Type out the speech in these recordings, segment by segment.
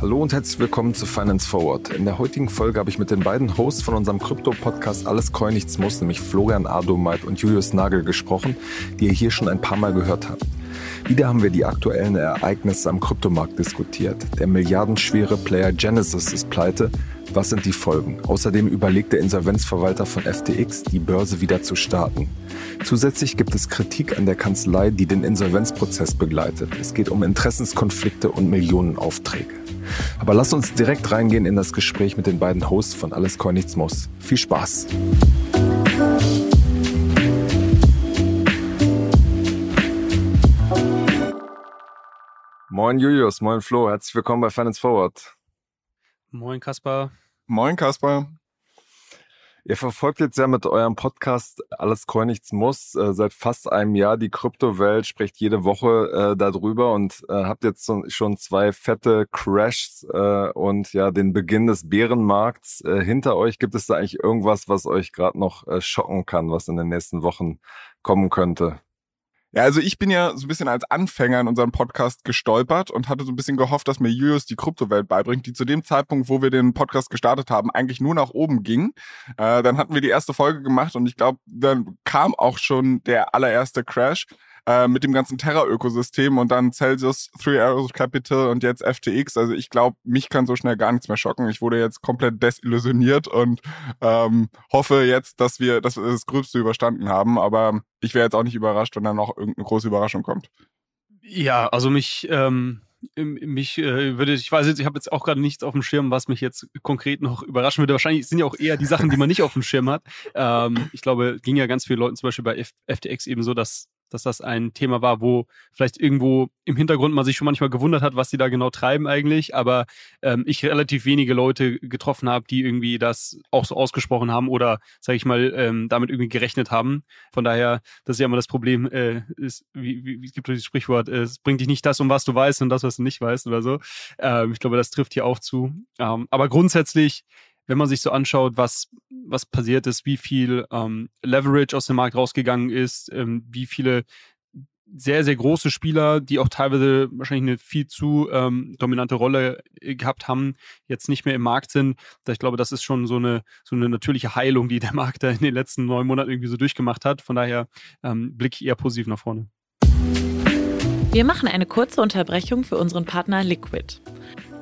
Hallo und herzlich willkommen zu Finance Forward. In der heutigen Folge habe ich mit den beiden Hosts von unserem Krypto-Podcast Alles Coin Nichts Muss, nämlich Florian Adomeit und Julius Nagel gesprochen, die ihr hier schon ein paar Mal gehört habt. Wieder haben wir die aktuellen Ereignisse am Kryptomarkt diskutiert. Der milliardenschwere Player Genesis ist pleite. Was sind die Folgen? Außerdem überlegt der Insolvenzverwalter von FTX, die Börse wieder zu starten. Zusätzlich gibt es Kritik an der Kanzlei, die den Insolvenzprozess begleitet. Es geht um Interessenskonflikte und Millionenaufträge. Aber lass uns direkt reingehen in das Gespräch mit den beiden Hosts von Alles Coin Nichts Muss. Viel Spaß! Moin Julius, moin Flo, herzlich willkommen bei Finance Forward. Moin Kaspar. Moin Kaspar. Ihr verfolgt jetzt ja mit eurem Podcast Alles Coin Nichts Muss äh, seit fast einem Jahr die Kryptowelt, spricht jede Woche äh, darüber und äh, habt jetzt so, schon zwei fette Crashs äh, und ja den Beginn des Bärenmarkts äh, hinter euch. Gibt es da eigentlich irgendwas, was euch gerade noch äh, schocken kann, was in den nächsten Wochen kommen könnte? Ja, also ich bin ja so ein bisschen als Anfänger in unserem Podcast gestolpert und hatte so ein bisschen gehofft, dass mir Julius die Kryptowelt beibringt, die zu dem Zeitpunkt, wo wir den Podcast gestartet haben, eigentlich nur nach oben ging. Äh, dann hatten wir die erste Folge gemacht und ich glaube, dann kam auch schon der allererste Crash äh, mit dem ganzen Terra-Ökosystem und dann Celsius, Three Arrows Capital und jetzt FTX. Also ich glaube, mich kann so schnell gar nichts mehr schocken. Ich wurde jetzt komplett desillusioniert und ähm, hoffe jetzt, dass wir, dass wir das Gröbste überstanden haben. Aber ich wäre jetzt auch nicht überrascht, wenn dann noch irgendeine große Überraschung kommt. Ja, also mich, ähm, mich äh, würde, ich weiß jetzt, ich habe jetzt auch gerade nichts auf dem Schirm, was mich jetzt konkret noch überraschen würde. Wahrscheinlich sind ja auch eher die Sachen, die man nicht auf dem Schirm hat. Ähm, ich glaube, ging ja ganz vielen Leuten zum Beispiel bei F FTX eben so, dass dass das ein Thema war, wo vielleicht irgendwo im Hintergrund man sich schon manchmal gewundert hat, was die da genau treiben eigentlich, aber ähm, ich relativ wenige Leute getroffen habe, die irgendwie das auch so ausgesprochen haben oder, sage ich mal, ähm, damit irgendwie gerechnet haben. Von daher, das ist ja immer das Problem, äh, ist, wie, wie, es gibt dieses Sprichwort, äh, es bringt dich nicht das, um was du weißt und das, was du nicht weißt oder so. Ähm, ich glaube, das trifft hier auch zu. Ähm, aber grundsätzlich wenn man sich so anschaut, was, was passiert ist, wie viel ähm, Leverage aus dem Markt rausgegangen ist, ähm, wie viele sehr, sehr große Spieler, die auch teilweise wahrscheinlich eine viel zu ähm, dominante Rolle äh, gehabt haben, jetzt nicht mehr im Markt sind. Ich glaube, das ist schon so eine, so eine natürliche Heilung, die der Markt da in den letzten neun Monaten irgendwie so durchgemacht hat. Von daher ähm, blicke ich eher positiv nach vorne. Wir machen eine kurze Unterbrechung für unseren Partner Liquid.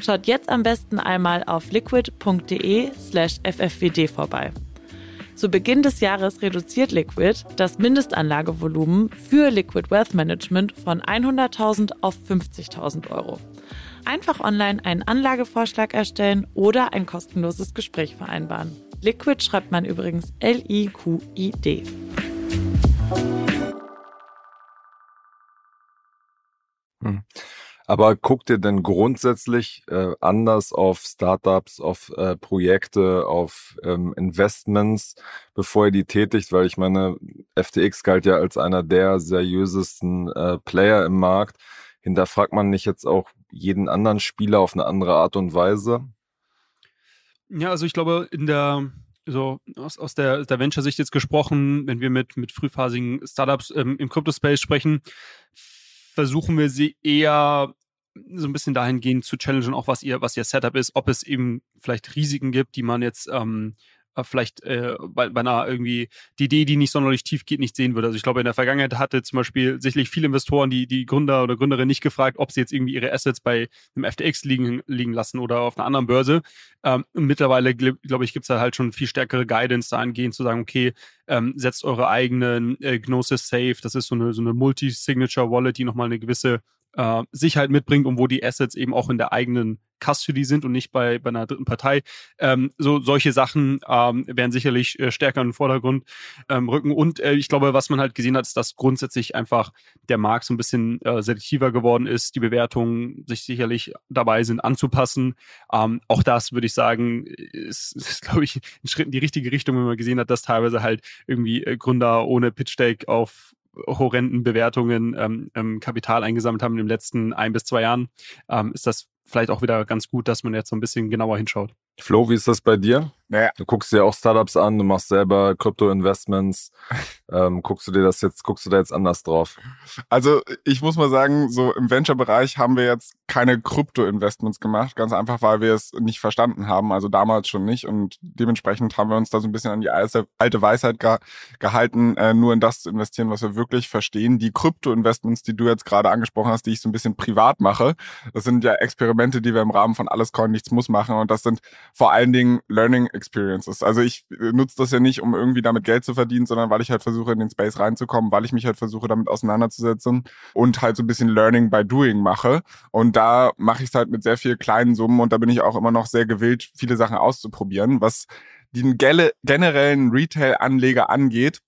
Schaut jetzt am besten einmal auf liquid.de slash ffwd vorbei. Zu Beginn des Jahres reduziert Liquid das Mindestanlagevolumen für Liquid Wealth Management von 100.000 auf 50.000 Euro. Einfach online einen Anlagevorschlag erstellen oder ein kostenloses Gespräch vereinbaren. Liquid schreibt man übrigens L-I-Q-I-D. Hm. Aber guckt ihr denn grundsätzlich äh, anders auf Startups, auf äh, Projekte, auf ähm, Investments, bevor ihr die tätigt? Weil ich meine, FTX galt ja als einer der seriösesten äh, Player im Markt. Hinterfragt man nicht jetzt auch jeden anderen Spieler auf eine andere Art und Weise? Ja, also ich glaube, in der so aus, aus der, der Venture-Sicht jetzt gesprochen, wenn wir mit, mit frühphasigen Startups ähm, im Crypto-Space sprechen, versuchen wir sie eher so ein bisschen dahingehend zu challengen, auch was ihr, was ihr Setup ist, ob es eben vielleicht Risiken gibt, die man jetzt ähm, äh, vielleicht äh, bei, bei einer irgendwie die Idee, die nicht sonderlich tief geht, nicht sehen würde. Also ich glaube, in der Vergangenheit hatte zum Beispiel sicherlich viele Investoren die, die Gründer oder Gründerin nicht gefragt, ob sie jetzt irgendwie ihre Assets bei einem FTX liegen, liegen lassen oder auf einer anderen Börse. Ähm, mittlerweile, glaube ich, gibt es da halt schon viel stärkere Guidance dahingehend zu sagen, okay, ähm, setzt eure eigenen äh, Gnosis Safe, das ist so eine, so eine Multi-Signature-Wallet, die nochmal eine gewisse äh, Sicherheit mitbringt und wo die Assets eben auch in der eigenen Custody sind und nicht bei, bei einer dritten Partei. Ähm, so solche Sachen ähm, werden sicherlich äh, stärker in den Vordergrund ähm, rücken. Und äh, ich glaube, was man halt gesehen hat, ist, dass grundsätzlich einfach der Markt so ein bisschen äh, selektiver geworden ist, die Bewertungen sich sicherlich dabei sind anzupassen. Ähm, auch das würde ich sagen, ist, ist glaube ich, ein Schritt in die richtige Richtung, wenn man gesehen hat, dass teilweise halt irgendwie äh, Gründer ohne Pitch Deck auf horrenden Bewertungen ähm, ähm, Kapital eingesammelt haben in den letzten ein bis zwei Jahren, ähm, ist das vielleicht auch wieder ganz gut, dass man jetzt so ein bisschen genauer hinschaut. Flo, wie ist das bei dir? Naja. Du guckst dir auch Startups an, du machst selber Krypto-Investments. ähm, guckst du dir das jetzt, guckst du da jetzt anders drauf? Also ich muss mal sagen, so im Venture-Bereich haben wir jetzt keine Krypto-Investments gemacht, ganz einfach, weil wir es nicht verstanden haben, also damals schon nicht und dementsprechend haben wir uns da so ein bisschen an die alte, Weisheit ge gehalten, äh, nur in das zu investieren, was wir wirklich verstehen. Die Krypto-Investments, die du jetzt gerade angesprochen hast, die ich so ein bisschen privat mache, das sind ja Experimente, die wir im Rahmen von Alles Coin Nichts Muss machen und das sind vor allen Dingen Learning Experiences. Also ich äh, nutze das ja nicht, um irgendwie damit Geld zu verdienen, sondern weil ich halt versuche, in den Space reinzukommen, weil ich mich halt versuche, damit auseinanderzusetzen und halt so ein bisschen Learning by Doing mache. Und da mache ich es halt mit sehr viel kleinen Summen und da bin ich auch immer noch sehr gewillt, viele Sachen auszuprobieren. Was den generellen Retail-Anleger angeht,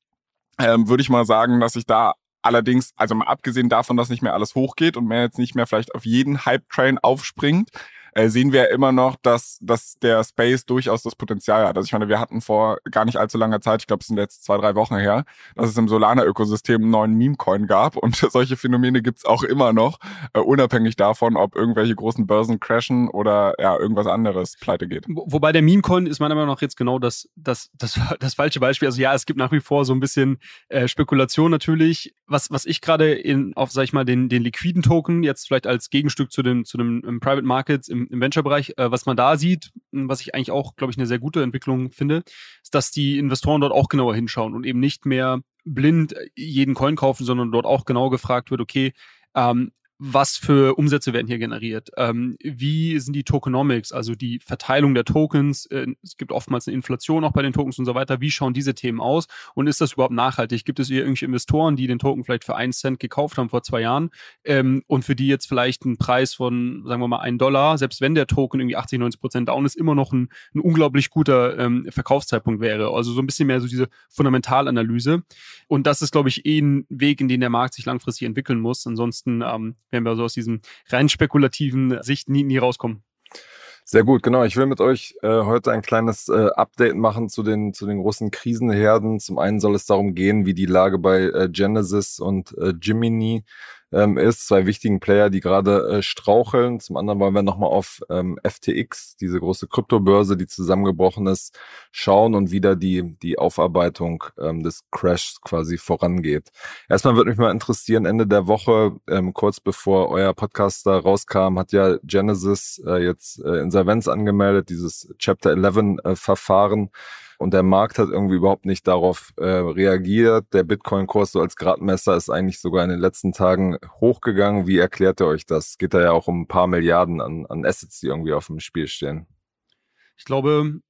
ähm, würde ich mal sagen, dass ich da allerdings, also mal abgesehen davon, dass nicht mehr alles hochgeht und man jetzt nicht mehr vielleicht auf jeden Hype-Train aufspringt, äh, sehen wir immer noch, dass, dass der Space durchaus das Potenzial hat. Also ich meine, wir hatten vor gar nicht allzu langer Zeit, ich glaube, es sind jetzt zwei, drei Wochen her, dass es im Solana-Ökosystem einen neuen Meme-Coin gab und solche Phänomene gibt's auch immer noch, äh, unabhängig davon, ob irgendwelche großen Börsen crashen oder ja, irgendwas anderes pleite geht. Wobei der Meme-Coin ist meiner Meinung nach jetzt genau das, das, das, das falsche Beispiel. Also ja, es gibt nach wie vor so ein bisschen äh, Spekulation natürlich. Was, was ich gerade in, auf, sag ich mal, den, den liquiden Token jetzt vielleicht als Gegenstück zu dem, zu dem Private Markets im im, Venture-Bereich, äh, was man da sieht, was ich eigentlich auch, glaube ich, eine sehr gute Entwicklung finde, ist, dass die Investoren dort auch genauer hinschauen und eben nicht mehr blind jeden Coin kaufen, sondern dort auch genau gefragt wird, okay, ähm, was für Umsätze werden hier generiert? Ähm, wie sind die Tokenomics, also die Verteilung der Tokens? Äh, es gibt oftmals eine Inflation auch bei den Tokens und so weiter. Wie schauen diese Themen aus? Und ist das überhaupt nachhaltig? Gibt es hier irgendwelche Investoren, die den Token vielleicht für einen Cent gekauft haben vor zwei Jahren ähm, und für die jetzt vielleicht ein Preis von, sagen wir mal, ein Dollar, selbst wenn der Token irgendwie 80, 90 Prozent down ist, immer noch ein, ein unglaublich guter ähm, Verkaufszeitpunkt wäre? Also so ein bisschen mehr so diese Fundamentalanalyse. Und das ist, glaube ich, eh ein Weg, in den der Markt sich langfristig entwickeln muss. Ansonsten ähm, werden wir so aus diesem rein spekulativen Sicht nie, nie rauskommen. Sehr gut, genau. Ich will mit euch äh, heute ein kleines äh, Update machen zu den, zu den großen Krisenherden. Zum einen soll es darum gehen, wie die Lage bei äh, Genesis und äh, Jiminy ähm, ist, zwei wichtigen Player, die gerade äh, straucheln. Zum anderen wollen wir nochmal auf ähm, FTX, diese große Kryptobörse, die zusammengebrochen ist, schauen und wieder die, die Aufarbeitung ähm, des Crashs quasi vorangeht. Erstmal würde mich mal interessieren, Ende der Woche, ähm, kurz bevor euer Podcast da rauskam, hat ja Genesis äh, jetzt äh, Insolvenz angemeldet, dieses Chapter 11 äh, Verfahren. Und der Markt hat irgendwie überhaupt nicht darauf äh, reagiert. Der Bitcoin-Kurs so als Gradmesser ist eigentlich sogar in den letzten Tagen hochgegangen. Wie erklärt ihr euch das? Geht da ja auch um ein paar Milliarden an, an Assets, die irgendwie auf dem Spiel stehen. Ich glaube,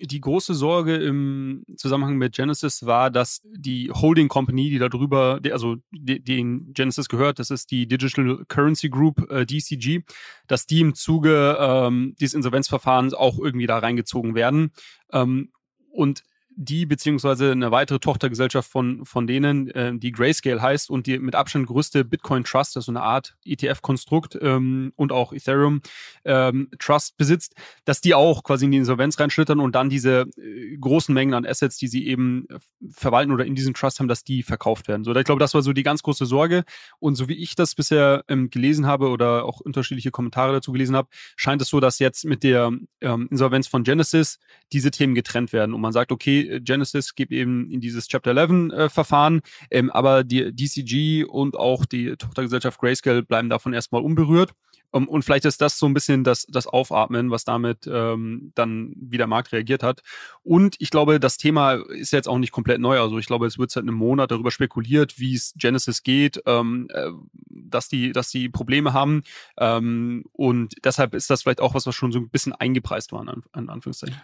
die große Sorge im Zusammenhang mit Genesis war, dass die Holding Company, die darüber, also den Genesis gehört, das ist die Digital Currency Group, äh, DCG, dass die im Zuge ähm, dieses Insolvenzverfahrens auch irgendwie da reingezogen werden. Ähm, und die beziehungsweise eine weitere Tochtergesellschaft von, von denen, äh, die Grayscale heißt und die mit Abstand größte Bitcoin Trust, also eine Art ETF-Konstrukt ähm, und auch Ethereum ähm, Trust besitzt, dass die auch quasi in die Insolvenz reinschlittern und dann diese äh, großen Mengen an Assets, die sie eben äh, verwalten oder in diesem Trust haben, dass die verkauft werden. So, ich glaube, das war so die ganz große Sorge. Und so wie ich das bisher ähm, gelesen habe oder auch unterschiedliche Kommentare dazu gelesen habe, scheint es so, dass jetzt mit der ähm, Insolvenz von Genesis diese Themen getrennt werden und man sagt, okay, okay, Genesis gibt eben in dieses Chapter 11 äh, Verfahren, ähm, aber die DCG und auch die Tochtergesellschaft Grayscale bleiben davon erstmal unberührt. Um, und vielleicht ist das so ein bisschen das, das Aufatmen, was damit ähm, dann wie der Markt reagiert hat. Und ich glaube, das Thema ist jetzt auch nicht komplett neu. Also ich glaube, es wird seit einem Monat darüber spekuliert, wie es Genesis geht, ähm, äh, dass die, dass die Probleme haben. Ähm, und deshalb ist das vielleicht auch was, was schon so ein bisschen eingepreist war, an, an Anführungszeichen.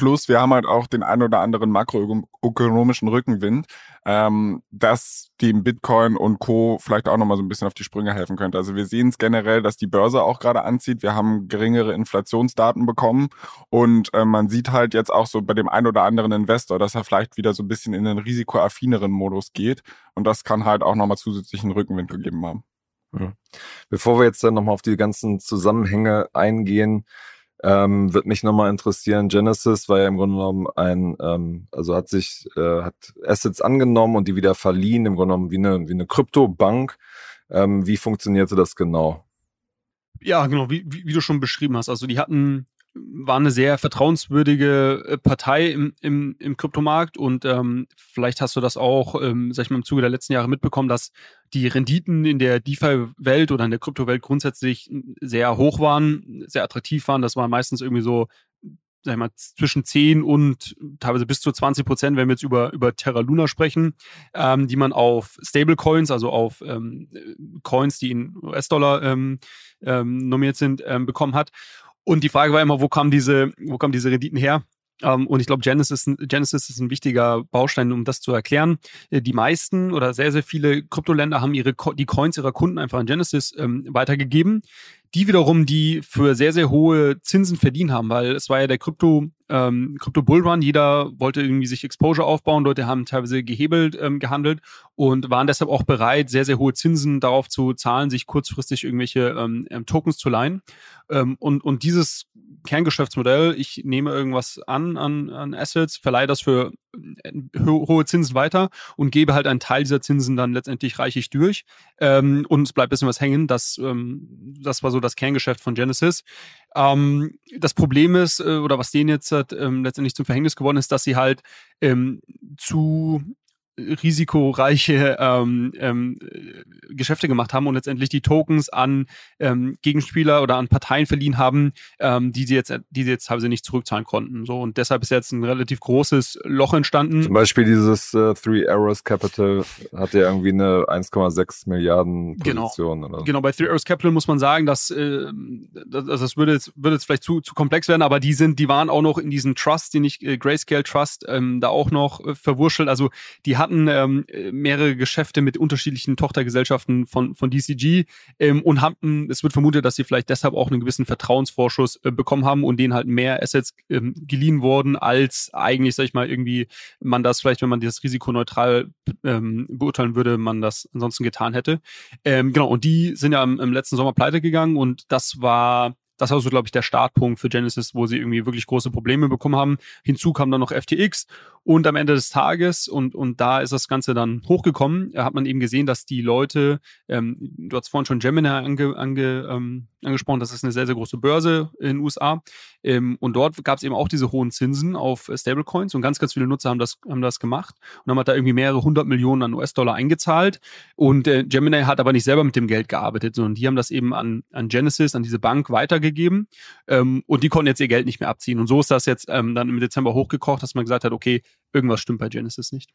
Plus, wir haben halt auch den ein oder anderen makroökonomischen Rückenwind, ähm, dass dem Bitcoin und Co. vielleicht auch nochmal so ein bisschen auf die Sprünge helfen könnte. Also wir sehen es generell, dass die Börse auch gerade anzieht. Wir haben geringere Inflationsdaten bekommen und äh, man sieht halt jetzt auch so bei dem ein oder anderen Investor, dass er vielleicht wieder so ein bisschen in den risikoaffineren Modus geht und das kann halt auch nochmal zusätzlichen Rückenwind gegeben haben. Bevor wir jetzt dann nochmal auf die ganzen Zusammenhänge eingehen, ähm, wird mich nochmal interessieren. Genesis war ja im Grunde genommen ein, ähm, also hat sich, äh, hat Assets angenommen und die wieder verliehen, im Grunde genommen wie eine, wie eine Kryptobank. Ähm, wie funktionierte das genau? Ja, genau, wie, wie, wie du schon beschrieben hast. Also die hatten war eine sehr vertrauenswürdige äh, Partei im, im, im Kryptomarkt und ähm, vielleicht hast du das auch, ähm, sag ich mal, im Zuge der letzten Jahre mitbekommen, dass die Renditen in der DeFi-Welt oder in der Kryptowelt grundsätzlich sehr hoch waren, sehr attraktiv waren. Das war meistens irgendwie so, sag ich mal, zwischen 10 und teilweise bis zu 20 Prozent, wenn wir jetzt über, über Terra Luna sprechen, ähm, die man auf Stablecoins, also auf ähm, Coins, die in US-Dollar ähm, ähm, nominiert sind, ähm, bekommen hat. Und die Frage war immer, wo kamen diese, wo kamen diese Renditen her? Um, ähm, und ich glaube, Genesis, Genesis ist ein wichtiger Baustein, um das zu erklären. Äh, die meisten oder sehr, sehr viele Kryptoländer haben ihre, die Coins ihrer Kunden einfach an Genesis ähm, weitergegeben die wiederum die für sehr, sehr hohe Zinsen verdient haben, weil es war ja der Krypto, ähm, Krypto Bullrun, jeder wollte irgendwie sich Exposure aufbauen, Leute haben teilweise gehebelt ähm, gehandelt und waren deshalb auch bereit, sehr, sehr hohe Zinsen darauf zu zahlen, sich kurzfristig irgendwelche ähm, ähm Tokens zu leihen. Ähm, und, und dieses Kerngeschäftsmodell, ich nehme irgendwas an, an, an Assets, verleihe das für äh, ho hohe Zinsen weiter und gebe halt einen Teil dieser Zinsen dann letztendlich reichlich durch ähm, und es bleibt ein bisschen was hängen. Das, ähm, das war so das Kerngeschäft von Genesis. Ähm, das Problem ist, äh, oder was denen jetzt hat, ähm, letztendlich zum Verhängnis geworden ist, dass sie halt ähm, zu risikoreiche ähm, ähm, Geschäfte gemacht haben und letztendlich die Tokens an ähm, Gegenspieler oder an Parteien verliehen haben, ähm, die sie jetzt, die sie jetzt teilweise nicht zurückzahlen konnten. So und deshalb ist jetzt ein relativ großes Loch entstanden. Zum Beispiel dieses äh, Three Arrows Capital hat ja irgendwie eine 1,6 Milliarden genau. Position. Genau. Oder? genau, bei Three Arrows Capital muss man sagen, dass äh, das, das würde jetzt, würde jetzt vielleicht zu, zu komplex werden, aber die sind, die waren auch noch in diesem Trust, den ich äh, Grayscale Trust ähm, da auch noch äh, verwurschtelt. Also die hatten hatten ähm, mehrere Geschäfte mit unterschiedlichen Tochtergesellschaften von, von DCG ähm, und hatten, es wird vermutet, dass sie vielleicht deshalb auch einen gewissen Vertrauensvorschuss äh, bekommen haben und denen halt mehr Assets ähm, geliehen wurden, als eigentlich, sag ich mal, irgendwie man das vielleicht, wenn man das Risiko neutral ähm, beurteilen würde, man das ansonsten getan hätte. Ähm, genau, und die sind ja im, im letzten Sommer pleite gegangen und das war das war so, glaube ich, der Startpunkt für Genesis, wo sie irgendwie wirklich große Probleme bekommen haben. Hinzu kam dann noch FTX und am Ende des Tages, und, und da ist das Ganze dann hochgekommen, hat man eben gesehen, dass die Leute, ähm, du hast vorhin schon Gemini ange, ange, ähm, angesprochen, das ist eine sehr, sehr große Börse in den USA. Ähm, und dort gab es eben auch diese hohen Zinsen auf Stablecoins und ganz, ganz viele Nutzer haben das, haben das gemacht und haben da irgendwie mehrere hundert Millionen an US-Dollar eingezahlt. Und äh, Gemini hat aber nicht selber mit dem Geld gearbeitet, sondern die haben das eben an, an Genesis, an diese Bank weitergegeben. Ähm, und die konnten jetzt ihr Geld nicht mehr abziehen. Und so ist das jetzt ähm, dann im Dezember hochgekocht, dass man gesagt hat, okay, irgendwas stimmt bei Genesis nicht.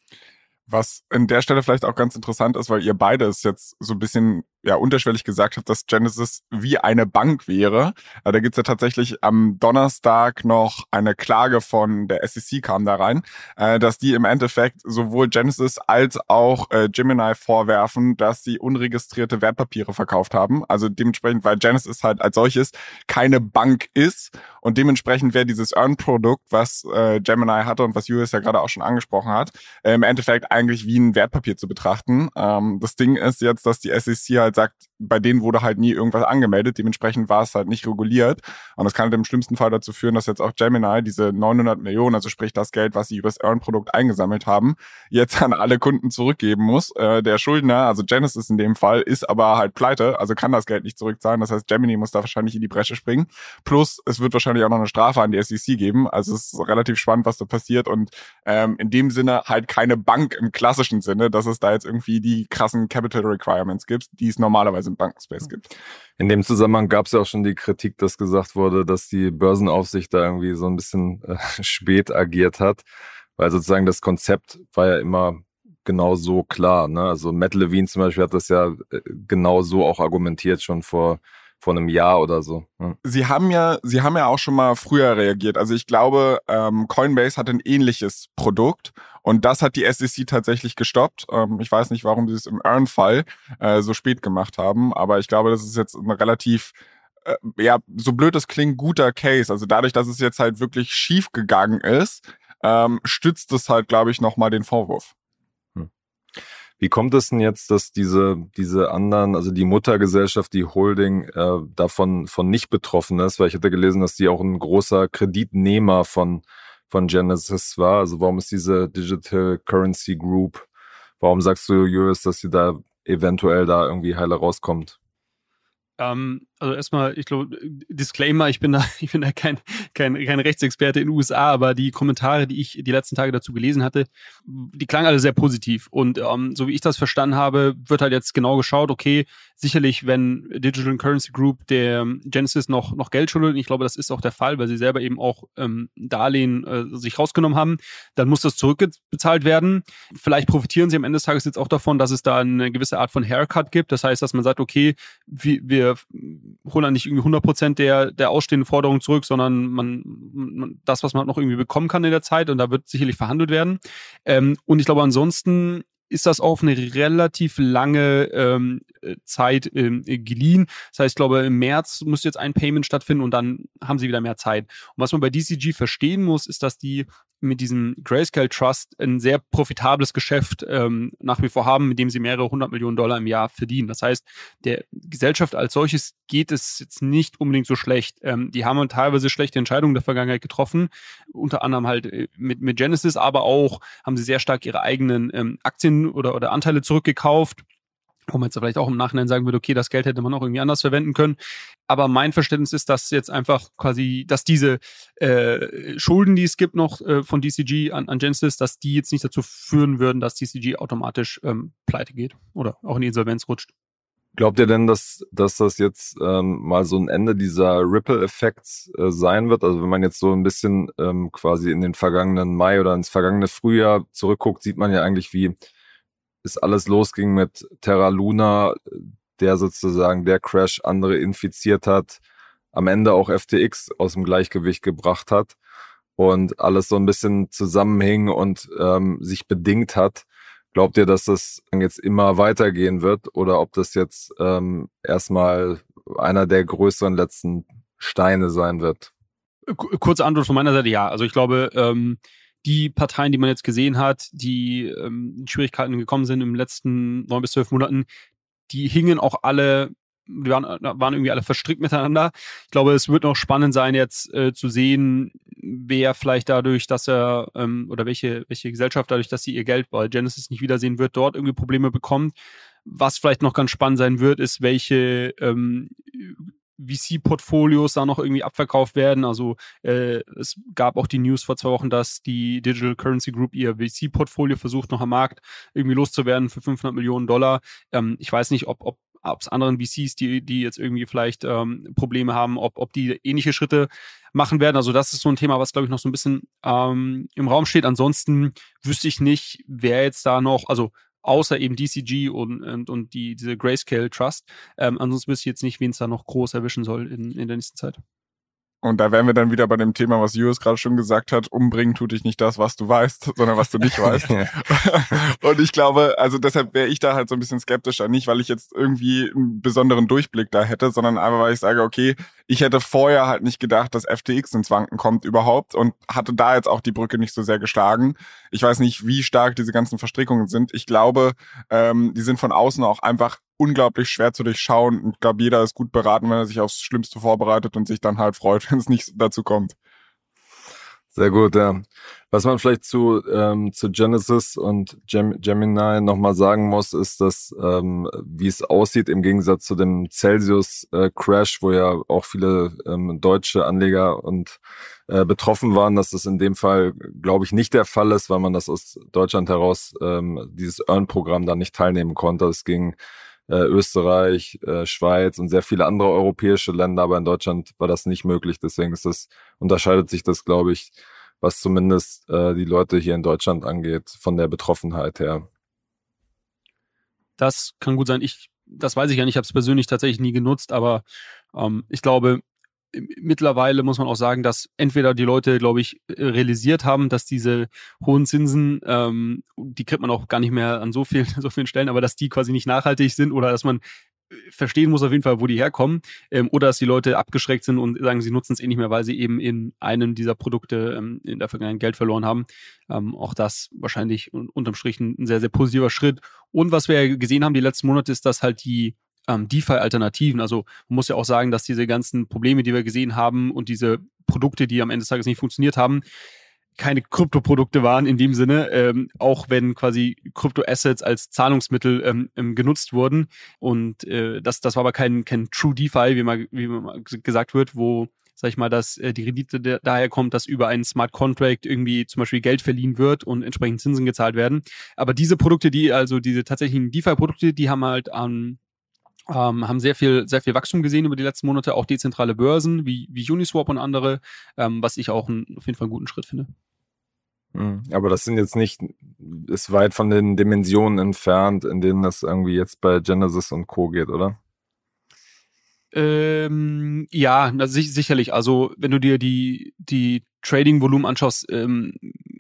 Was an der Stelle vielleicht auch ganz interessant ist, weil ihr beide es jetzt so ein bisschen ja unterschwellig gesagt habt, dass Genesis wie eine Bank wäre. Äh, da gibt's ja tatsächlich am Donnerstag noch eine Klage von der SEC kam da rein, äh, dass die im Endeffekt sowohl Genesis als auch äh, Gemini vorwerfen, dass sie unregistrierte Wertpapiere verkauft haben. Also dementsprechend, weil Genesis halt als solches keine Bank ist und dementsprechend wäre dieses Earn-Produkt, was Gemini hatte und was Julius ja gerade auch schon angesprochen hat, im Endeffekt eigentlich wie ein Wertpapier zu betrachten. Ähm, das Ding ist jetzt, dass die SEC halt sagt, bei denen wurde halt nie irgendwas angemeldet, dementsprechend war es halt nicht reguliert. Und das kann halt im schlimmsten Fall dazu führen, dass jetzt auch Gemini diese 900 Millionen, also sprich das Geld, was sie über das Earn-Produkt eingesammelt haben, jetzt an alle Kunden zurückgeben muss. Äh, der Schuldner, also Genesis in dem Fall, ist aber halt pleite, also kann das Geld nicht zurückzahlen. Das heißt, Gemini muss da wahrscheinlich in die Bresche springen. Plus, es wird wahrscheinlich auch noch eine Strafe an die SEC geben. Also es ist relativ spannend, was da passiert und ähm, in dem Sinne halt keine Bank im klassischen Sinne, dass es da jetzt irgendwie die krassen Capital Requirements gibt, die es normalerweise im Bankenspace gibt. In dem Zusammenhang gab es ja auch schon die Kritik, dass gesagt wurde, dass die Börsenaufsicht da irgendwie so ein bisschen äh, spät agiert hat, weil sozusagen das Konzept war ja immer genau so klar. Ne? Also Matt Levine zum Beispiel hat das ja äh, genau so auch argumentiert schon vor vor einem Jahr oder so. Ja. Sie haben ja, Sie haben ja auch schon mal früher reagiert. Also ich glaube, ähm, Coinbase hat ein ähnliches Produkt und das hat die SEC tatsächlich gestoppt. Ähm, ich weiß nicht, warum Sie es im Earn-Fall äh, so spät gemacht haben, aber ich glaube, das ist jetzt ein relativ äh, ja, so blöd es klingt, guter Case. Also dadurch, dass es jetzt halt wirklich schief gegangen ist, ähm, stützt es halt, glaube ich, nochmal den Vorwurf. Wie kommt es denn jetzt, dass diese, diese anderen, also die Muttergesellschaft, die Holding, äh, davon von nicht betroffen ist? Weil ich hatte gelesen, dass die auch ein großer Kreditnehmer von, von Genesis war. Also warum ist diese Digital Currency Group, warum sagst du, Julius, dass sie da eventuell da irgendwie heile rauskommt? Ähm, also erstmal, ich glaube, Disclaimer, ich bin da, ich bin da kein, kein, kein Rechtsexperte in den USA, aber die Kommentare, die ich die letzten Tage dazu gelesen hatte, die klangen alle sehr positiv. Und ähm, so wie ich das verstanden habe, wird halt jetzt genau geschaut, okay, sicherlich, wenn Digital Currency Group der Genesis noch, noch Geld schuldet, und ich glaube, das ist auch der Fall, weil sie selber eben auch ähm, Darlehen äh, sich rausgenommen haben, dann muss das zurückbezahlt werden. Vielleicht profitieren sie am Ende des Tages jetzt auch davon, dass es da eine gewisse Art von Haircut gibt. Das heißt, dass man sagt, okay, wir, wir holen dann nicht irgendwie 100 Prozent der, der ausstehenden Forderungen zurück, sondern man, man, das, was man noch irgendwie bekommen kann in der Zeit und da wird sicherlich verhandelt werden. Ähm, und ich glaube, ansonsten ist das auf eine relativ lange ähm, Zeit ähm, geliehen. Das heißt, ich glaube, im März muss jetzt ein Payment stattfinden und dann haben sie wieder mehr Zeit. Und was man bei DCG verstehen muss, ist, dass die mit diesem Grayscale Trust ein sehr profitables Geschäft ähm, nach wie vor haben, mit dem sie mehrere hundert Millionen Dollar im Jahr verdienen. Das heißt, der Gesellschaft als solches geht es jetzt nicht unbedingt so schlecht. Ähm, die haben teilweise schlechte Entscheidungen der Vergangenheit getroffen, unter anderem halt äh, mit, mit Genesis, aber auch haben sie sehr stark ihre eigenen ähm, Aktien oder, oder Anteile zurückgekauft wo man jetzt vielleicht auch im Nachhinein sagen würde, okay, das Geld hätte man auch irgendwie anders verwenden können. Aber mein Verständnis ist, dass jetzt einfach quasi, dass diese äh, Schulden, die es gibt noch äh, von DCG an, an Genesis, dass die jetzt nicht dazu führen würden, dass DCG automatisch ähm, pleite geht oder auch in die Insolvenz rutscht. Glaubt ihr denn, dass, dass das jetzt ähm, mal so ein Ende dieser Ripple-Effekts äh, sein wird? Also wenn man jetzt so ein bisschen ähm, quasi in den vergangenen Mai oder ins vergangene Frühjahr zurückguckt, sieht man ja eigentlich, wie es alles losging mit Terra Luna, der sozusagen der Crash andere infiziert hat, am Ende auch FTX aus dem Gleichgewicht gebracht hat und alles so ein bisschen zusammenhing und ähm, sich bedingt hat. Glaubt ihr, dass das jetzt immer weitergehen wird oder ob das jetzt ähm, erstmal einer der größeren letzten Steine sein wird? Kurze Antwort von meiner Seite, ja. Also ich glaube, ähm, die Parteien, die man jetzt gesehen hat, die ähm, in Schwierigkeiten gekommen sind in den letzten neun bis zwölf Monaten, die hingen auch alle, die waren, waren irgendwie alle verstrickt miteinander. Ich glaube, es wird noch spannend sein, jetzt äh, zu sehen, wer vielleicht dadurch, dass er ähm, oder welche, welche Gesellschaft dadurch, dass sie ihr Geld bei Genesis nicht wiedersehen wird, dort irgendwie Probleme bekommt. Was vielleicht noch ganz spannend sein wird, ist, welche ähm, VC-Portfolios da noch irgendwie abverkauft werden. Also äh, es gab auch die News vor zwei Wochen, dass die Digital Currency Group ihr VC-Portfolio versucht noch am Markt irgendwie loszuwerden für 500 Millionen Dollar. Ähm, ich weiß nicht, ob, ob ob es anderen VCs, die, die jetzt irgendwie vielleicht ähm, Probleme haben, ob, ob die ähnliche Schritte machen werden. Also das ist so ein Thema, was, glaube ich, noch so ein bisschen ähm, im Raum steht. Ansonsten wüsste ich nicht, wer jetzt da noch, also außer eben DCG und, und, und die, diese Grayscale Trust. Ähm, ansonsten wüsste ich jetzt nicht, wen es da noch groß erwischen soll in, in der nächsten Zeit. Und da wären wir dann wieder bei dem Thema, was Julius gerade schon gesagt hat, umbringen tut dich nicht das, was du weißt, sondern was du nicht weißt. und ich glaube, also deshalb wäre ich da halt so ein bisschen skeptischer. Nicht, weil ich jetzt irgendwie einen besonderen Durchblick da hätte, sondern einfach, weil ich sage, okay, ich hätte vorher halt nicht gedacht, dass FTX ins Wanken kommt überhaupt und hatte da jetzt auch die Brücke nicht so sehr geschlagen. Ich weiß nicht, wie stark diese ganzen Verstrickungen sind. Ich glaube, ähm, die sind von außen auch einfach unglaublich schwer zu durchschauen. Und glaube, jeder ist gut beraten, wenn er sich aufs Schlimmste vorbereitet und sich dann halt freut, wenn es nicht dazu kommt. Sehr gut, ja. Was man vielleicht zu, ähm, zu Genesis und Gem Gemini nochmal sagen muss, ist, dass ähm, wie es aussieht im Gegensatz zu dem Celsius-Crash, äh, wo ja auch viele ähm, deutsche Anleger und äh, betroffen waren, dass das in dem Fall, glaube ich, nicht der Fall ist, weil man das aus Deutschland heraus ähm, dieses Earn-Programm da nicht teilnehmen konnte. Es ging äh, Österreich, äh, Schweiz und sehr viele andere europäische Länder, aber in Deutschland war das nicht möglich. Deswegen ist das, unterscheidet sich das, glaube ich, was zumindest äh, die Leute hier in Deutschland angeht, von der Betroffenheit her. Das kann gut sein. Ich, das weiß ich ja nicht, ich habe es persönlich tatsächlich nie genutzt, aber ähm, ich glaube, mittlerweile muss man auch sagen, dass entweder die Leute, glaube ich, realisiert haben, dass diese hohen Zinsen, ähm, die kriegt man auch gar nicht mehr an so vielen, so vielen Stellen, aber dass die quasi nicht nachhaltig sind oder dass man äh, verstehen muss auf jeden Fall, wo die herkommen, ähm, oder dass die Leute abgeschreckt sind und sagen, sie nutzen es eh nicht mehr, weil sie eben in einem dieser Produkte ähm, in der Vergangenheit Geld verloren haben. Ähm, auch das wahrscheinlich unterm Strich ein, ein sehr, sehr positiver Schritt. Und was wir gesehen haben die letzten Monate, ist, dass halt die ähm, DeFi-Alternativen. Also man muss ja auch sagen, dass diese ganzen Probleme, die wir gesehen haben und diese Produkte, die am Ende des Tages nicht funktioniert haben, keine Kryptoprodukte waren in dem Sinne, ähm, auch wenn quasi Kryptoassets als Zahlungsmittel ähm, ähm, genutzt wurden. Und äh, das, das war aber kein, kein True DeFi, wie mal, wie mal gesagt wird, wo sag ich mal, dass äh, die Rendite daher kommt, dass über einen Smart Contract irgendwie zum Beispiel Geld verliehen wird und entsprechend Zinsen gezahlt werden. Aber diese Produkte, die, also diese tatsächlichen DeFi-Produkte, die haben halt an ähm, haben sehr viel, sehr viel Wachstum gesehen über die letzten Monate, auch dezentrale Börsen wie, wie Uniswap und andere, ähm, was ich auch ein, auf jeden Fall einen guten Schritt finde. Hm, aber das sind jetzt nicht, ist weit von den Dimensionen entfernt, in denen das irgendwie jetzt bei Genesis und Co. geht, oder? Ähm, ja, sicherlich. Also, wenn du dir die, die Trading-Volumen anschaust, ähm,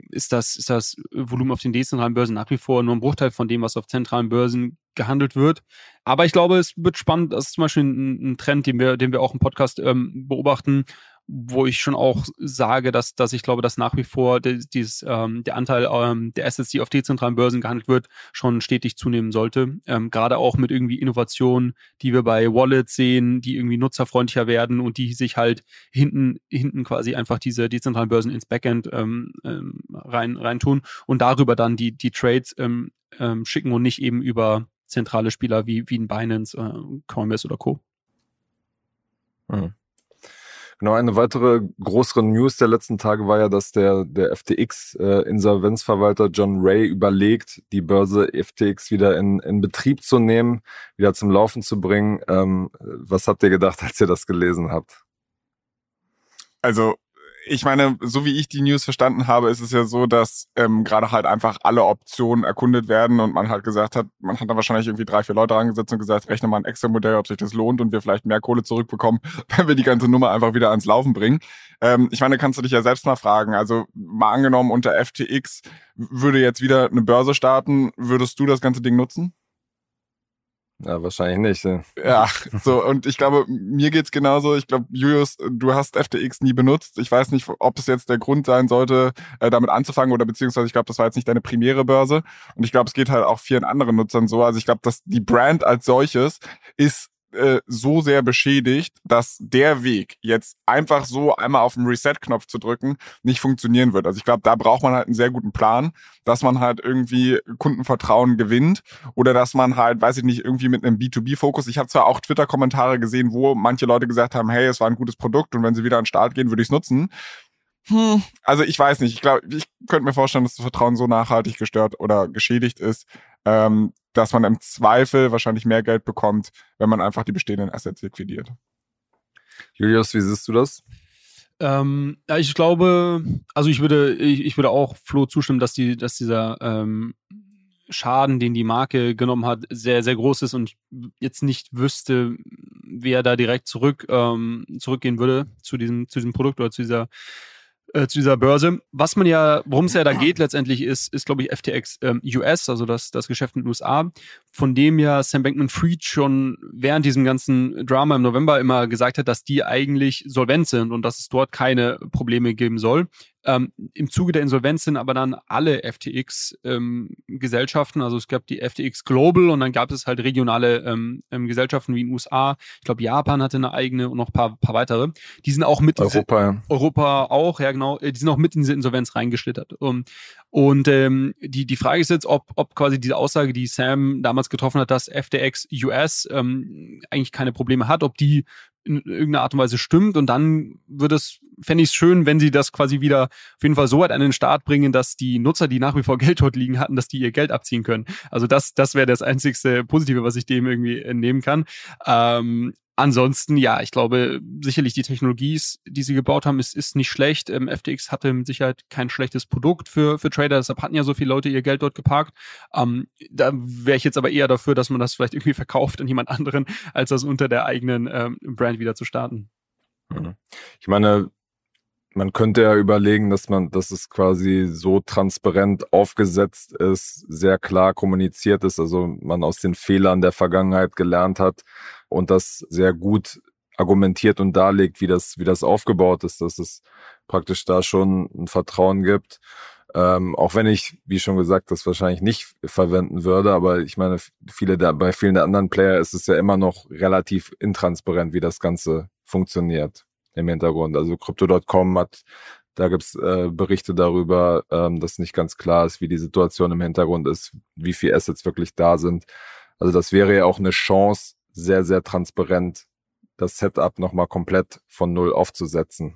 ist das, ist das Volumen auf den dezentralen Börsen nach wie vor nur ein Bruchteil von dem, was auf zentralen Börsen gehandelt wird. Aber ich glaube, es wird spannend. Das ist zum Beispiel ein, ein Trend, den wir, den wir auch im Podcast ähm, beobachten, wo ich schon auch sage, dass, dass ich glaube, dass nach wie vor der, dieses, ähm, der Anteil ähm, der Assets, die auf dezentralen Börsen gehandelt wird, schon stetig zunehmen sollte. Ähm, Gerade auch mit irgendwie Innovationen, die wir bei Wallets sehen, die irgendwie nutzerfreundlicher werden und die sich halt hinten, hinten quasi einfach diese dezentralen Börsen ins Backend ähm, ähm, rein, rein tun und darüber dann die, die Trades ähm, ähm, schicken und nicht eben über zentrale Spieler wie, wie ein Binance, äh, Coinbase oder Co. Hm. Genau, eine weitere größere News der letzten Tage war ja, dass der, der FTX-Insolvenzverwalter äh, John Ray überlegt, die Börse FTX wieder in, in Betrieb zu nehmen, wieder zum Laufen zu bringen. Ähm, was habt ihr gedacht, als ihr das gelesen habt? Also ich meine, so wie ich die News verstanden habe, ist es ja so, dass ähm, gerade halt einfach alle Optionen erkundet werden und man halt gesagt hat, man hat da wahrscheinlich irgendwie drei, vier Leute angesetzt und gesagt, rechne mal ein extra Modell, ob sich das lohnt und wir vielleicht mehr Kohle zurückbekommen, wenn wir die ganze Nummer einfach wieder ans Laufen bringen. Ähm, ich meine, kannst du dich ja selbst mal fragen. Also mal angenommen, unter FTX würde jetzt wieder eine Börse starten, würdest du das ganze Ding nutzen? Ja, wahrscheinlich nicht. Ja. ja, so, und ich glaube, mir geht's genauso. Ich glaube, Julius, du hast FTX nie benutzt. Ich weiß nicht, ob es jetzt der Grund sein sollte, äh, damit anzufangen oder beziehungsweise ich glaube, das war jetzt nicht deine primäre Börse. Und ich glaube, es geht halt auch vielen anderen Nutzern so. Also ich glaube, dass die Brand als solches ist äh, so sehr beschädigt, dass der Weg, jetzt einfach so einmal auf den Reset-Knopf zu drücken, nicht funktionieren wird. Also ich glaube, da braucht man halt einen sehr guten Plan, dass man halt irgendwie Kundenvertrauen gewinnt oder dass man halt, weiß ich nicht, irgendwie mit einem B2B-Fokus. Ich habe zwar auch Twitter-Kommentare gesehen, wo manche Leute gesagt haben, hey, es war ein gutes Produkt und wenn sie wieder an den Start gehen, würde ich es nutzen. Hm, also ich weiß nicht. Ich glaube, ich könnte mir vorstellen, dass das Vertrauen so nachhaltig gestört oder geschädigt ist, ähm, dass man im Zweifel wahrscheinlich mehr Geld bekommt, wenn man einfach die bestehenden Assets liquidiert. Julius, wie siehst du das? Ähm, ja, ich glaube, also ich würde, ich, ich würde auch Flo zustimmen, dass die, dass dieser ähm, Schaden, den die Marke genommen hat, sehr, sehr groß ist und ich jetzt nicht wüsste, wer da direkt zurück ähm, zurückgehen würde zu diesem, zu diesem Produkt oder zu dieser äh, zu dieser Börse. Was man ja, worum es ja da geht letztendlich, ist, ist glaube ich, FTX ähm, US, also das, das Geschäft in den USA, von dem ja Sam Bankman-Fried schon während diesem ganzen Drama im November immer gesagt hat, dass die eigentlich solvent sind und dass es dort keine Probleme geben soll. Ähm, Im Zuge der Insolvenz sind aber dann alle FTX-Gesellschaften, ähm, also es gab die FTX Global und dann gab es halt regionale ähm, ähm, Gesellschaften wie in den USA. Ich glaube, Japan hatte eine eigene und noch ein paar, paar weitere. Die sind auch mit Europa, ja. Europa auch, ja genau, äh, die sind auch mit in diese Insolvenz reingeschlittert. Um, und ähm, die, die Frage ist jetzt, ob, ob quasi diese Aussage, die Sam damals getroffen hat, dass FTX US ähm, eigentlich keine Probleme hat, ob die in irgendeiner Art und Weise stimmt und dann würde es, fände ich es schön, wenn sie das quasi wieder auf jeden Fall so weit an den Start bringen, dass die Nutzer, die nach wie vor Geld dort liegen hatten, dass die ihr Geld abziehen können. Also das, das wäre das einzigste Positive, was ich dem irgendwie entnehmen kann. Ähm, Ansonsten, ja, ich glaube, sicherlich die Technologie, die sie gebaut haben, ist, ist nicht schlecht. Ähm, FTX hatte mit Sicherheit kein schlechtes Produkt für, für Trader, deshalb hatten ja so viele Leute ihr Geld dort geparkt. Ähm, da wäre ich jetzt aber eher dafür, dass man das vielleicht irgendwie verkauft an jemand anderen, als das unter der eigenen ähm, Brand wieder zu starten. Mhm. Ich meine, man könnte ja überlegen, dass man, dass es quasi so transparent aufgesetzt ist, sehr klar kommuniziert ist, also man aus den Fehlern der Vergangenheit gelernt hat und das sehr gut argumentiert und darlegt, wie das, wie das aufgebaut ist, dass es praktisch da schon ein Vertrauen gibt. Ähm, auch wenn ich, wie schon gesagt, das wahrscheinlich nicht verwenden würde, aber ich meine, viele der, bei vielen der anderen Player ist es ja immer noch relativ intransparent, wie das Ganze funktioniert im Hintergrund. Also Crypto.com hat, da gibt's äh, Berichte darüber, ähm, dass nicht ganz klar ist, wie die Situation im Hintergrund ist, wie viel Assets wirklich da sind. Also das wäre ja auch eine Chance, sehr, sehr transparent das Setup nochmal komplett von null aufzusetzen.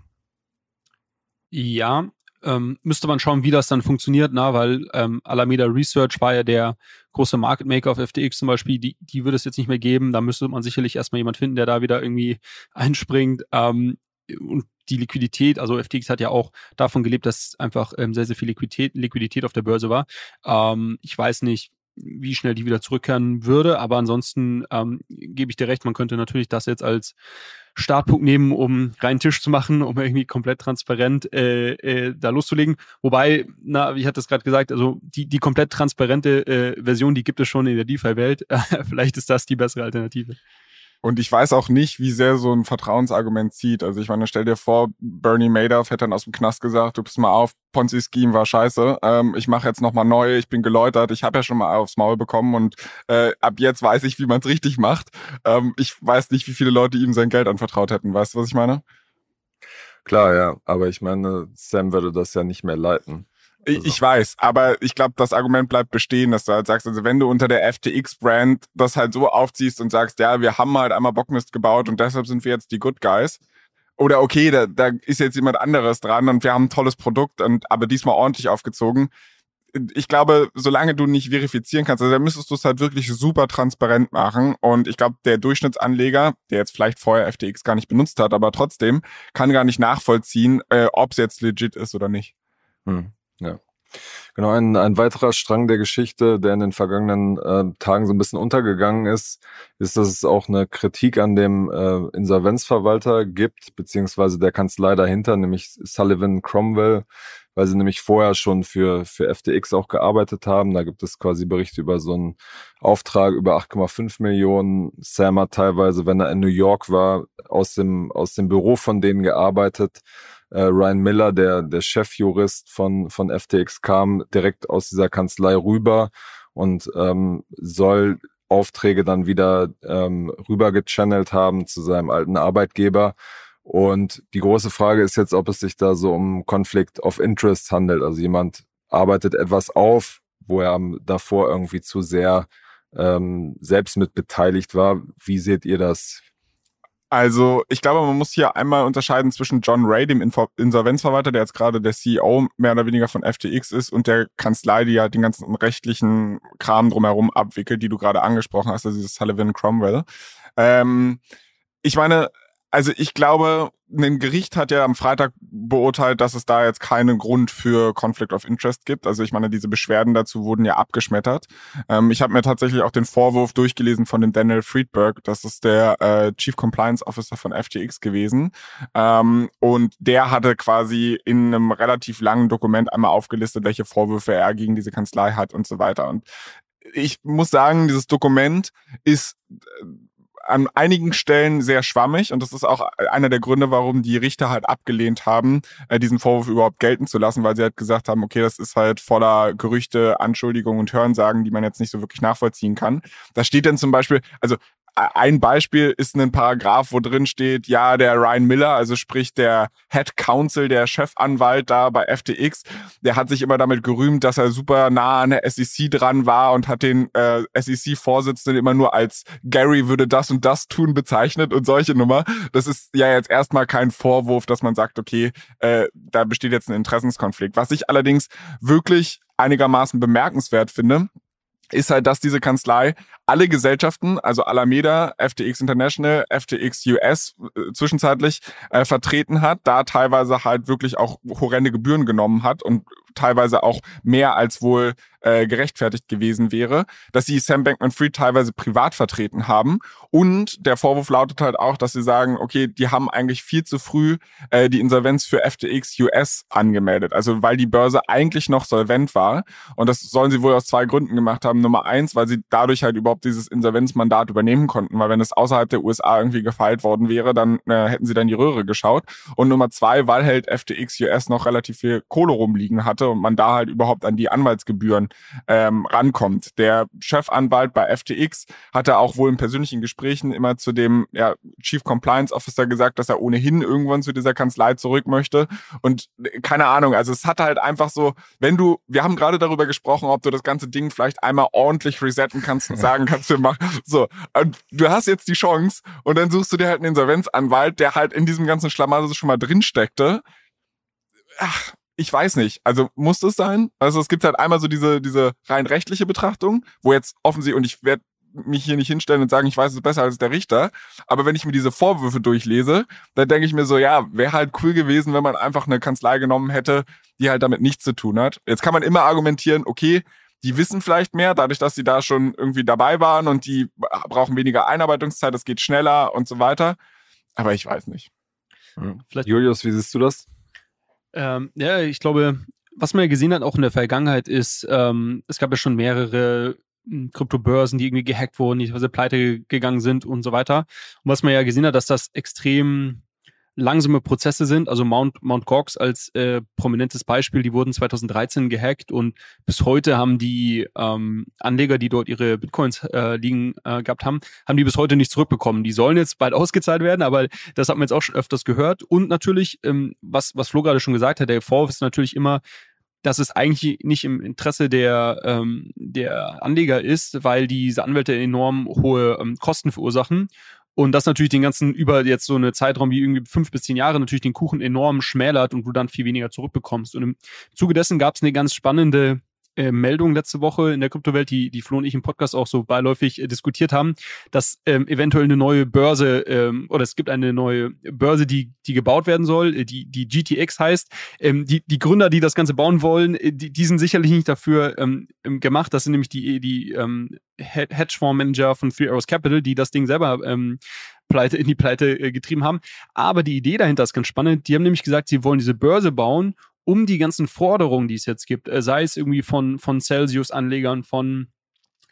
Ja, ähm, müsste man schauen, wie das dann funktioniert, na, weil ähm, Alameda Research war ja der große Market Maker auf FTX zum Beispiel, die, die würde es jetzt nicht mehr geben. Da müsste man sicherlich erstmal jemand finden, der da wieder irgendwie einspringt. Ähm, und die Liquidität, also FTX hat ja auch davon gelebt, dass einfach ähm, sehr, sehr viel Liquidität, Liquidität auf der Börse war. Ähm, ich weiß nicht, wie schnell die wieder zurückkehren würde, aber ansonsten ähm, gebe ich dir recht, man könnte natürlich das jetzt als Startpunkt nehmen, um reinen Tisch zu machen, um irgendwie komplett transparent äh, äh, da loszulegen. Wobei, na, wie ich hatte es gerade gesagt, also die, die komplett transparente äh, Version, die gibt es schon in der DeFi-Welt. Vielleicht ist das die bessere Alternative. Und ich weiß auch nicht, wie sehr so ein Vertrauensargument zieht. Also ich meine, stell dir vor, Bernie Madoff hätte dann aus dem Knast gesagt, du bist mal auf, Ponzi-Scheme war scheiße, ähm, ich mache jetzt nochmal neu, ich bin geläutert, ich habe ja schon mal aufs Maul bekommen und äh, ab jetzt weiß ich, wie man es richtig macht. Ähm, ich weiß nicht, wie viele Leute ihm sein Geld anvertraut hätten. Weißt du, was ich meine? Klar, ja, aber ich meine, Sam würde das ja nicht mehr leiten. Also. Ich weiß, aber ich glaube, das Argument bleibt bestehen, dass du halt sagst, also wenn du unter der FTX-Brand das halt so aufziehst und sagst, ja, wir haben halt einmal Bockmist gebaut und deshalb sind wir jetzt die Good Guys. Oder okay, da, da ist jetzt jemand anderes dran und wir haben ein tolles Produkt und aber diesmal ordentlich aufgezogen. Ich glaube, solange du nicht verifizieren kannst, also da müsstest du es halt wirklich super transparent machen. Und ich glaube, der Durchschnittsanleger, der jetzt vielleicht vorher FTX gar nicht benutzt hat, aber trotzdem, kann gar nicht nachvollziehen, äh, ob es jetzt legit ist oder nicht. Hm. Ja. Genau, ein, ein weiterer Strang der Geschichte, der in den vergangenen äh, Tagen so ein bisschen untergegangen ist, ist, dass es auch eine Kritik an dem äh, Insolvenzverwalter gibt, beziehungsweise der Kanzlei dahinter, nämlich Sullivan Cromwell, weil sie nämlich vorher schon für, für FTX auch gearbeitet haben. Da gibt es quasi Berichte über so einen Auftrag über 8,5 Millionen. Sam hat teilweise, wenn er in New York war, aus dem, aus dem Büro von denen gearbeitet äh, Ryan Miller, der, der Chefjurist von, von FTX, kam direkt aus dieser Kanzlei rüber und ähm, soll Aufträge dann wieder ähm, rüber gechannelt haben zu seinem alten Arbeitgeber. Und die große Frage ist jetzt, ob es sich da so um Conflict of Interest handelt. Also jemand arbeitet etwas auf, wo er davor irgendwie zu sehr ähm, selbst mit beteiligt war. Wie seht ihr das? Also ich glaube, man muss hier einmal unterscheiden zwischen John Ray, dem Insolvenzverwalter, der jetzt gerade der CEO mehr oder weniger von FTX ist, und der Kanzlei, die ja den ganzen rechtlichen Kram drumherum abwickelt, die du gerade angesprochen hast, also dieses Sullivan Cromwell. Ähm, ich meine, also ich glaube, ein Gericht hat ja am Freitag beurteilt, dass es da jetzt keinen Grund für Conflict of Interest gibt. Also ich meine, diese Beschwerden dazu wurden ja abgeschmettert. Ähm, ich habe mir tatsächlich auch den Vorwurf durchgelesen von dem Daniel Friedberg, das ist der äh, Chief Compliance Officer von FTX gewesen. Ähm, und der hatte quasi in einem relativ langen Dokument einmal aufgelistet, welche Vorwürfe er gegen diese Kanzlei hat und so weiter. Und ich muss sagen, dieses Dokument ist an einigen Stellen sehr schwammig und das ist auch einer der Gründe, warum die Richter halt abgelehnt haben, äh, diesen Vorwurf überhaupt gelten zu lassen, weil sie halt gesagt haben, okay, das ist halt voller Gerüchte, Anschuldigungen und Hörensagen, die man jetzt nicht so wirklich nachvollziehen kann. Da steht dann zum Beispiel, also ein Beispiel ist ein Paragraph, wo drin steht, ja, der Ryan Miller, also sprich der Head Counsel, der Chefanwalt da bei FTX, der hat sich immer damit gerühmt, dass er super nah an der SEC dran war und hat den äh, SEC-Vorsitzenden immer nur als Gary würde das und das tun bezeichnet und solche Nummer. Das ist ja jetzt erstmal kein Vorwurf, dass man sagt, okay, äh, da besteht jetzt ein Interessenskonflikt. Was ich allerdings wirklich einigermaßen bemerkenswert finde, ist halt, dass diese Kanzlei alle Gesellschaften, also Alameda, FTX International, FTX US äh, zwischenzeitlich äh, vertreten hat, da teilweise halt wirklich auch horrende Gebühren genommen hat und teilweise auch mehr als wohl äh, gerechtfertigt gewesen wäre, dass sie Sam Bankman-Fried teilweise privat vertreten haben. Und der Vorwurf lautet halt auch, dass sie sagen, okay, die haben eigentlich viel zu früh äh, die Insolvenz für FTX US angemeldet. Also weil die Börse eigentlich noch solvent war. Und das sollen sie wohl aus zwei Gründen gemacht haben. Nummer eins, weil sie dadurch halt überhaupt dieses Insolvenzmandat übernehmen konnten. Weil wenn es außerhalb der USA irgendwie gefeilt worden wäre, dann äh, hätten sie dann die Röhre geschaut. Und Nummer zwei, weil halt FTX US noch relativ viel Kohle rumliegen hatte und man da halt überhaupt an die Anwaltsgebühren ähm, rankommt. Der Chefanwalt bei FTX hatte auch wohl in persönlichen Gesprächen immer zu dem ja, Chief Compliance Officer gesagt, dass er ohnehin irgendwann zu dieser Kanzlei zurück möchte. Und äh, keine Ahnung, also es hat halt einfach so, wenn du, wir haben gerade darüber gesprochen, ob du das ganze Ding vielleicht einmal ordentlich resetten kannst und sagen kannst, wir machen so. Und du hast jetzt die Chance und dann suchst du dir halt einen Insolvenzanwalt, der halt in diesem ganzen Schlamassel schon mal drin steckte. Ach, ich weiß nicht. Also muss das sein? Also es gibt halt einmal so diese, diese rein rechtliche Betrachtung, wo jetzt offensichtlich, und ich werde mich hier nicht hinstellen und sagen, ich weiß es besser als der Richter. Aber wenn ich mir diese Vorwürfe durchlese, dann denke ich mir so, ja, wäre halt cool gewesen, wenn man einfach eine Kanzlei genommen hätte, die halt damit nichts zu tun hat. Jetzt kann man immer argumentieren, okay, die wissen vielleicht mehr, dadurch, dass sie da schon irgendwie dabei waren und die brauchen weniger Einarbeitungszeit, es geht schneller und so weiter. Aber ich weiß nicht. Ja. Julius, wie siehst du das? Ähm, ja, ich glaube, was man ja gesehen hat, auch in der Vergangenheit, ist, ähm, es gab ja schon mehrere hm, Kryptobörsen, die irgendwie gehackt wurden, die teilweise pleite gegangen sind und so weiter. Und was man ja gesehen hat, dass das extrem langsame Prozesse sind. Also Mount, Mount Gox als äh, prominentes Beispiel, die wurden 2013 gehackt und bis heute haben die ähm, Anleger, die dort ihre Bitcoins äh, liegen äh, gehabt haben, haben die bis heute nicht zurückbekommen. Die sollen jetzt bald ausgezahlt werden, aber das hat man jetzt auch schon öfters gehört. Und natürlich, ähm, was, was Flo gerade schon gesagt hat, der Vorwurf ist natürlich immer, dass es eigentlich nicht im Interesse der, ähm, der Anleger ist, weil diese Anwälte enorm hohe ähm, Kosten verursachen und das natürlich den ganzen über jetzt so eine Zeitraum wie irgendwie fünf bis zehn Jahre natürlich den Kuchen enorm schmälert und du dann viel weniger zurückbekommst. Und im Zuge dessen gab es eine ganz spannende äh, Meldung letzte Woche in der Kryptowelt, die, die Flo und ich im Podcast auch so beiläufig äh, diskutiert haben, dass ähm, eventuell eine neue Börse ähm, oder es gibt eine neue Börse, die, die gebaut werden soll, äh, die, die GTX heißt. Ähm, die, die Gründer, die das Ganze bauen wollen, äh, die, die sind sicherlich nicht dafür ähm, gemacht. Das sind nämlich die, die ähm, Hedgefondsmanager von Three Arrows Capital, die das Ding selber ähm, Pleite, in die Pleite äh, getrieben haben. Aber die Idee dahinter ist ganz spannend. Die haben nämlich gesagt, sie wollen diese Börse bauen, um die ganzen Forderungen, die es jetzt gibt, äh, sei es irgendwie von, von Celsius-Anlegern, von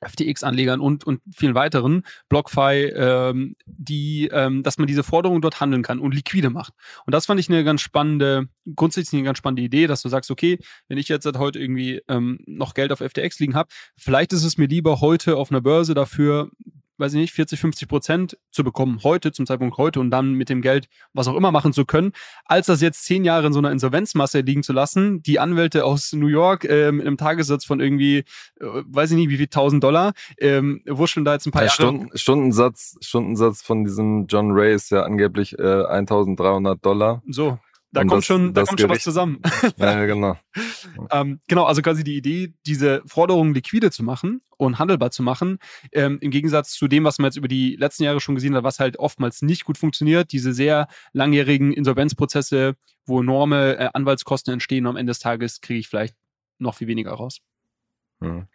FTX-Anlegern und, und vielen weiteren, BlockFi, ähm, die, ähm, dass man diese Forderungen dort handeln kann und liquide macht. Und das fand ich eine ganz spannende, grundsätzlich eine ganz spannende Idee, dass du sagst, okay, wenn ich jetzt seit heute irgendwie ähm, noch Geld auf FTX liegen habe, vielleicht ist es mir lieber heute auf einer Börse dafür weiß ich nicht, 40, 50 Prozent zu bekommen heute, zum Zeitpunkt heute und dann mit dem Geld was auch immer machen zu können, als das jetzt zehn Jahre in so einer Insolvenzmasse liegen zu lassen. Die Anwälte aus New York äh, mit einem Tagessatz von irgendwie, äh, weiß ich nicht, wie viel, 1000 Dollar, ähm, wurschteln da jetzt ein paar ja, Jahre. Stunden, Stundensatz, Stundensatz von diesem John Ray ist ja angeblich äh, 1300 Dollar. So, da und kommt das, schon, da kommt schon was zusammen. Ja, genau. ähm, genau, also quasi die Idee, diese Forderungen liquide zu machen und handelbar zu machen, ähm, im Gegensatz zu dem, was man jetzt über die letzten Jahre schon gesehen hat, was halt oftmals nicht gut funktioniert, diese sehr langjährigen Insolvenzprozesse, wo enorme äh, Anwaltskosten entstehen, und am Ende des Tages kriege ich vielleicht noch viel weniger raus.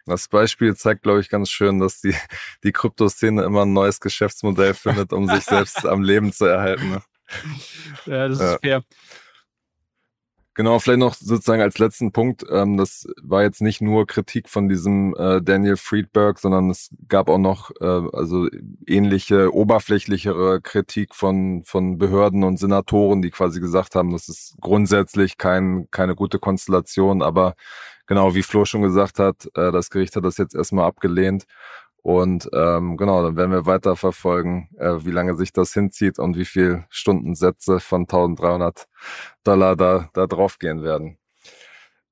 Das Beispiel zeigt, glaube ich, ganz schön, dass die, die Kryptoszene immer ein neues Geschäftsmodell findet, um sich selbst am Leben zu erhalten. Ne? Ja, das ist ja. fair. Genau, vielleicht noch sozusagen als letzten Punkt. Ähm, das war jetzt nicht nur Kritik von diesem äh, Daniel Friedberg, sondern es gab auch noch äh, also ähnliche, oberflächlichere Kritik von, von Behörden und Senatoren, die quasi gesagt haben, das ist grundsätzlich kein, keine gute Konstellation. Aber genau, wie Flo schon gesagt hat, äh, das Gericht hat das jetzt erstmal abgelehnt. Und ähm, genau, dann werden wir weiter verfolgen, äh, wie lange sich das hinzieht und wie viel Stundensätze von 1300 Dollar da, da drauf gehen werden.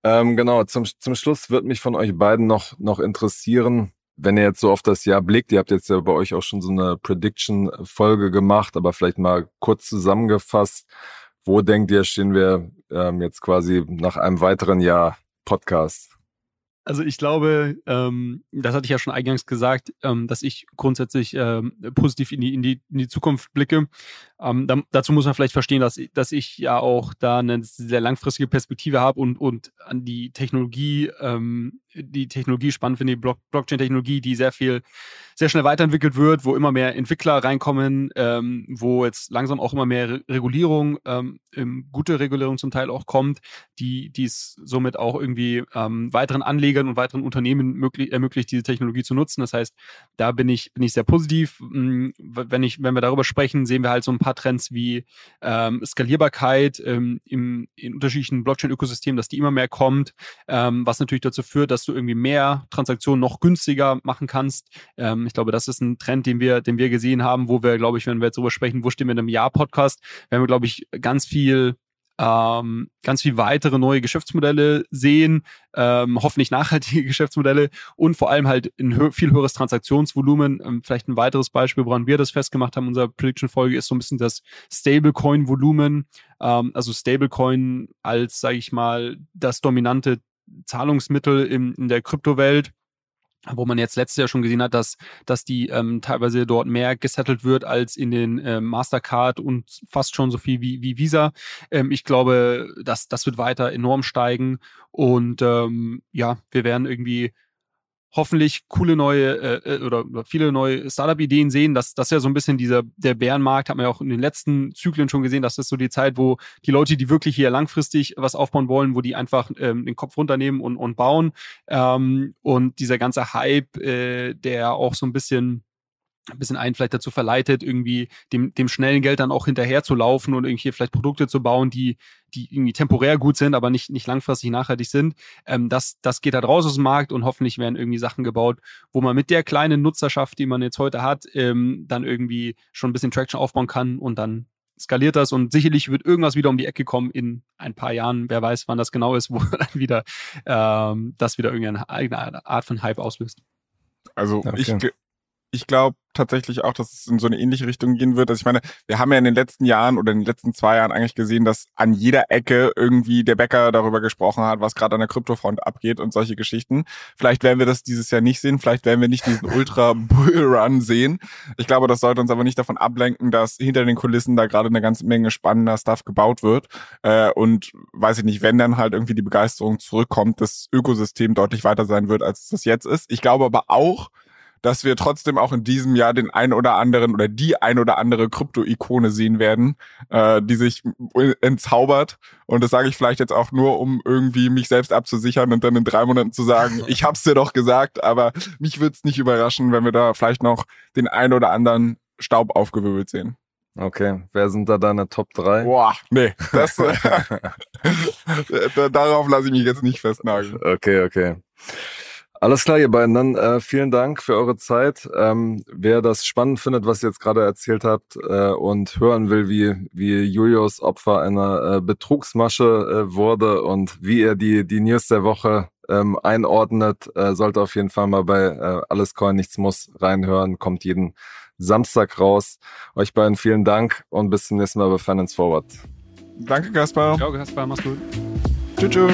Ähm, genau, zum, zum Schluss wird mich von euch beiden noch, noch interessieren, wenn ihr jetzt so auf das Jahr blickt, ihr habt jetzt ja bei euch auch schon so eine Prediction-Folge gemacht, aber vielleicht mal kurz zusammengefasst, wo denkt ihr, stehen wir ähm, jetzt quasi nach einem weiteren Jahr Podcast? Also ich glaube, ähm, das hatte ich ja schon eingangs gesagt, ähm, dass ich grundsätzlich ähm, positiv in die, in, die, in die Zukunft blicke. Ähm, da, dazu muss man vielleicht verstehen, dass, dass ich ja auch da eine sehr langfristige Perspektive habe und, und an die Technologie, ähm, die Technologie spannend finde, die Block Blockchain-Technologie, die sehr viel, sehr schnell weiterentwickelt wird, wo immer mehr Entwickler reinkommen, ähm, wo jetzt langsam auch immer mehr Re Regulierung, ähm, gute Regulierung zum Teil auch kommt, die, es somit auch irgendwie ähm, weiteren Anlegern und weiteren Unternehmen möglich, ermöglicht, diese Technologie zu nutzen. Das heißt, da bin ich, bin ich sehr positiv. Hm, wenn ich, wenn wir darüber sprechen, sehen wir halt so ein paar Trends wie ähm, Skalierbarkeit ähm, im, in unterschiedlichen Blockchain-Ökosystemen, dass die immer mehr kommt, ähm, was natürlich dazu führt, dass du irgendwie mehr Transaktionen noch günstiger machen kannst. Ähm, ich glaube, das ist ein Trend, den wir, den wir gesehen haben, wo wir, glaube ich, wenn wir jetzt darüber sprechen, wo stehen wir in einem Jahr-Podcast, werden wir, glaube ich, ganz viel ähm, ganz viel weitere neue Geschäftsmodelle sehen, ähm, hoffentlich nachhaltige Geschäftsmodelle und vor allem halt ein hö viel höheres Transaktionsvolumen. Ähm, vielleicht ein weiteres Beispiel, woran wir das festgemacht haben, unserer Prediction-Folge, ist so ein bisschen das Stablecoin-Volumen. Ähm, also Stablecoin als, sage ich mal, das dominante Zahlungsmittel in, in der Kryptowelt wo man jetzt letztes Jahr schon gesehen hat, dass, dass die ähm, teilweise dort mehr gesettelt wird als in den ähm, Mastercard und fast schon so viel wie, wie Visa. Ähm, ich glaube, dass das wird weiter enorm steigen und ähm, ja, wir werden irgendwie hoffentlich coole neue äh, äh oder, viele neue Startup-Ideen sehen. Das, das ist ja so ein bisschen dieser der Bärenmarkt, hat man ja auch in den letzten Zyklen schon gesehen. Das ist so die Zeit, wo die Leute, die wirklich hier langfristig was aufbauen wollen, wo die einfach ähm, den Kopf runternehmen und, und bauen. Ähm, und dieser ganze Hype, äh, der auch so ein bisschen ein bisschen einen vielleicht dazu verleitet, irgendwie dem, dem schnellen Geld dann auch hinterher zu laufen und irgendwie vielleicht Produkte zu bauen, die, die irgendwie temporär gut sind, aber nicht, nicht langfristig nachhaltig sind. Ähm, das, das geht halt raus aus dem Markt und hoffentlich werden irgendwie Sachen gebaut, wo man mit der kleinen Nutzerschaft, die man jetzt heute hat, ähm, dann irgendwie schon ein bisschen Traction aufbauen kann und dann skaliert das und sicherlich wird irgendwas wieder um die Ecke kommen in ein paar Jahren. Wer weiß, wann das genau ist, wo dann wieder ähm, das wieder irgendeine eigene Art von Hype auslöst. Also okay. ich, ich glaube tatsächlich auch, dass es in so eine ähnliche Richtung gehen wird. Also ich meine, wir haben ja in den letzten Jahren oder in den letzten zwei Jahren eigentlich gesehen, dass an jeder Ecke irgendwie der Bäcker darüber gesprochen hat, was gerade an der Kryptofront abgeht und solche Geschichten. Vielleicht werden wir das dieses Jahr nicht sehen, vielleicht werden wir nicht diesen Ultra Bull Run sehen. Ich glaube, das sollte uns aber nicht davon ablenken, dass hinter den Kulissen da gerade eine ganze Menge spannender Stuff gebaut wird. Äh, und weiß ich nicht, wenn dann halt irgendwie die Begeisterung zurückkommt, das Ökosystem deutlich weiter sein wird, als es das jetzt ist. Ich glaube aber auch, dass wir trotzdem auch in diesem Jahr den ein oder anderen oder die ein oder andere Krypto-Ikone sehen werden, äh, die sich entzaubert. Und das sage ich vielleicht jetzt auch nur, um irgendwie mich selbst abzusichern und dann in drei Monaten zu sagen, ich hab's dir doch gesagt, aber mich wird's nicht überraschen, wenn wir da vielleicht noch den ein oder anderen Staub aufgewirbelt sehen. Okay, wer sind da deine Top 3? Boah, nee, das, darauf lasse ich mich jetzt nicht festnageln. Okay, okay. Alles klar, ihr beiden. Dann äh, vielen Dank für eure Zeit. Ähm, wer das spannend findet, was ihr jetzt gerade erzählt habt äh, und hören will, wie, wie Julius Opfer einer äh, Betrugsmasche äh, wurde und wie er die, die News der Woche ähm, einordnet, äh, sollte auf jeden Fall mal bei äh, Alles Coin Nichts Muss reinhören. Kommt jeden Samstag raus. Euch beiden vielen Dank und bis zum nächsten Mal bei Finance Forward. Danke, Gaspar. Ciao, Gaspar. Mach's gut. Tschüss.